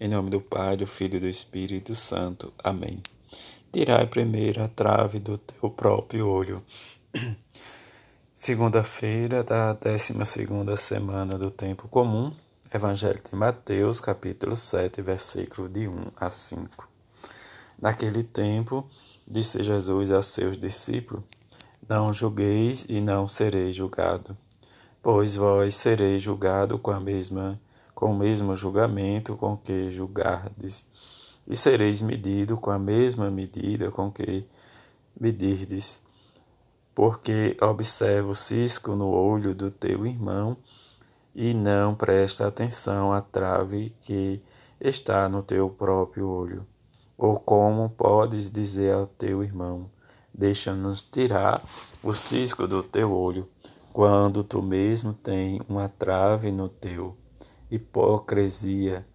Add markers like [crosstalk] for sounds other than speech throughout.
Em nome do Pai, do Filho e do Espírito Santo. Amém. Tirai primeiro a trave do teu próprio olho. [clears throat] Segunda-feira da 12 segunda semana do tempo comum. Evangelho de Mateus, capítulo 7, versículo de 1 a 5. Naquele tempo, disse Jesus a seus discípulos: Não julgueis e não sereis julgado, pois vós sereis julgado com a mesma com o mesmo julgamento com que julgardes, e sereis medido com a mesma medida com que medirdes. Porque observa o cisco no olho do teu irmão e não presta atenção à trave que está no teu próprio olho. Ou como podes dizer ao teu irmão: Deixa-nos tirar o cisco do teu olho, quando tu mesmo tem uma trave no teu hipocrisia,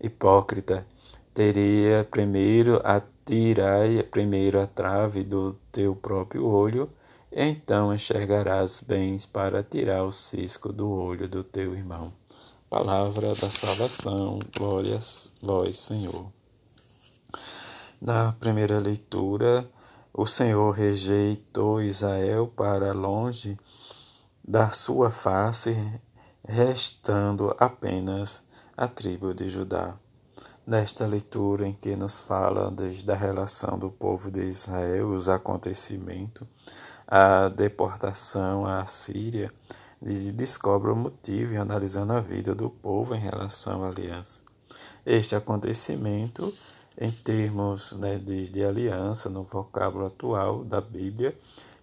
hipócrita, teria primeiro a tirar primeiro a trave do teu próprio olho, então enxergarás bens para tirar o cisco do olho do teu irmão. Palavra da salvação, glórias, vós, Senhor. Na primeira leitura, o Senhor rejeitou Israel para longe da sua face, restando apenas a tribo de Judá. Nesta leitura em que nos fala desde a relação do povo de Israel, os acontecimentos, a deportação à Síria, descobre o motivo e analisando a vida do povo em relação à aliança. Este acontecimento, em termos né, de, de aliança, no vocábulo atual da Bíblia,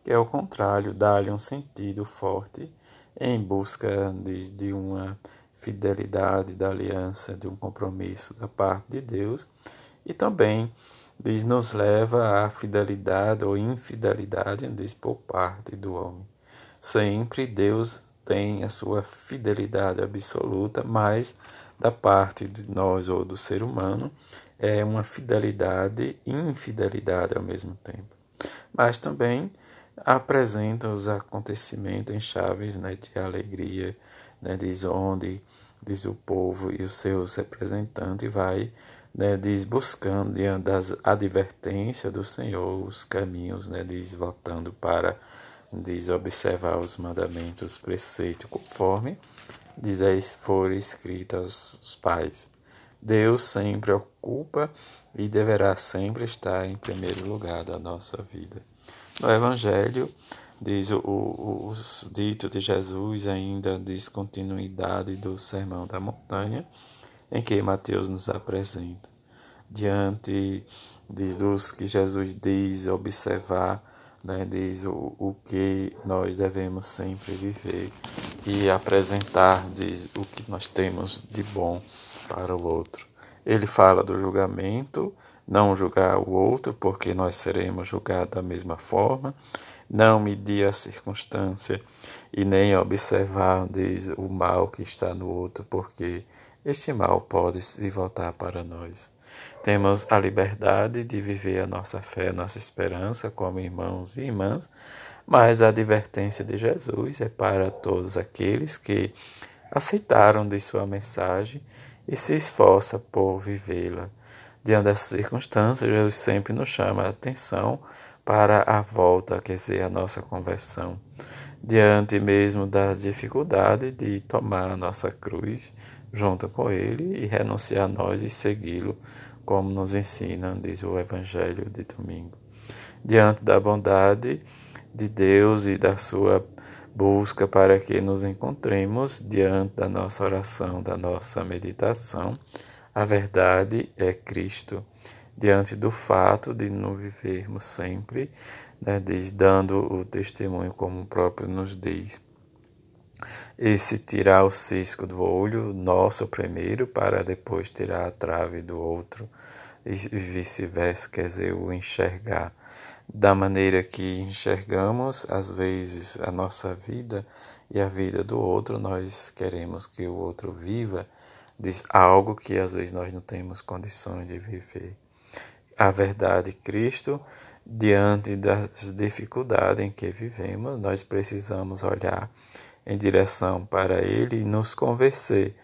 que é o contrário, dá-lhe um sentido forte em busca de, de uma fidelidade da aliança, de um compromisso da parte de Deus, e também diz, nos leva à fidelidade ou infidelidade diz, por parte do homem. Sempre Deus tem a sua fidelidade absoluta, mas da parte de nós ou do ser humano é uma fidelidade e infidelidade ao mesmo tempo. Mas também apresenta os acontecimentos em chaves né, de alegria, né, diz onde diz o povo e os seus representantes vai né, diz buscando diante das advertências do Senhor os caminhos, né, diz voltando para diz observar os mandamentos, preceitos conforme diz aí for escrito aos pais. Deus sempre ocupa e deverá sempre estar em primeiro lugar da nossa vida. No Evangelho, diz o, o, os dito de Jesus, ainda diz continuidade do Sermão da Montanha, em que Mateus nos apresenta. Diante diz, dos que Jesus diz observar, né, diz o, o que nós devemos sempre viver e apresentar diz, o que nós temos de bom para o outro. Ele fala do julgamento, não julgar o outro, porque nós seremos julgados da mesma forma, não medir a circunstância e nem observar diz, o mal que está no outro, porque este mal pode se voltar para nós. Temos a liberdade de viver a nossa fé, a nossa esperança como irmãos e irmãs, mas a advertência de Jesus é para todos aqueles que aceitaram de sua mensagem e se esforça por vivê-la. Diante dessas circunstâncias, Jesus sempre nos chama a atenção para a volta, quer dizer, a nossa conversão. Diante mesmo das dificuldades de tomar a nossa cruz junto com Ele e renunciar a nós e segui-lo, como nos ensina, diz o Evangelho de domingo. Diante da bondade de Deus e da sua busca para que nos encontremos diante da nossa oração, da nossa meditação. A verdade é Cristo, diante do fato de não vivermos sempre, né, dando o testemunho como o próprio nos diz. Esse tirar o cisco do olho nosso primeiro, para depois tirar a trave do outro, e vice-versa, quer dizer, o enxergar da maneira que enxergamos, às vezes, a nossa vida e a vida do outro, nós queremos que o outro viva algo que às vezes nós não temos condições de viver. A verdade, Cristo, diante das dificuldades em que vivemos, nós precisamos olhar em direção para Ele e nos convencer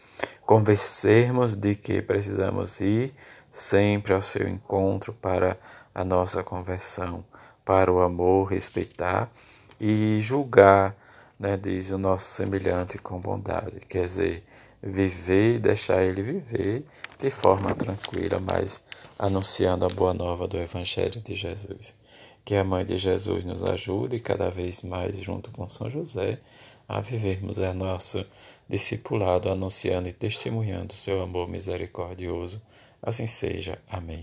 convencermos de que precisamos ir sempre ao seu encontro para a nossa conversão, para o amor, respeitar e julgar, né, diz o nosso semelhante com bondade. Quer dizer, viver e deixar ele viver de forma tranquila, mas anunciando a boa nova do Evangelho de Jesus. Que a Mãe de Jesus nos ajude cada vez mais, junto com São José, a vivermos a nosso discipulado, anunciando e testemunhando seu amor misericordioso. Assim seja. Amém.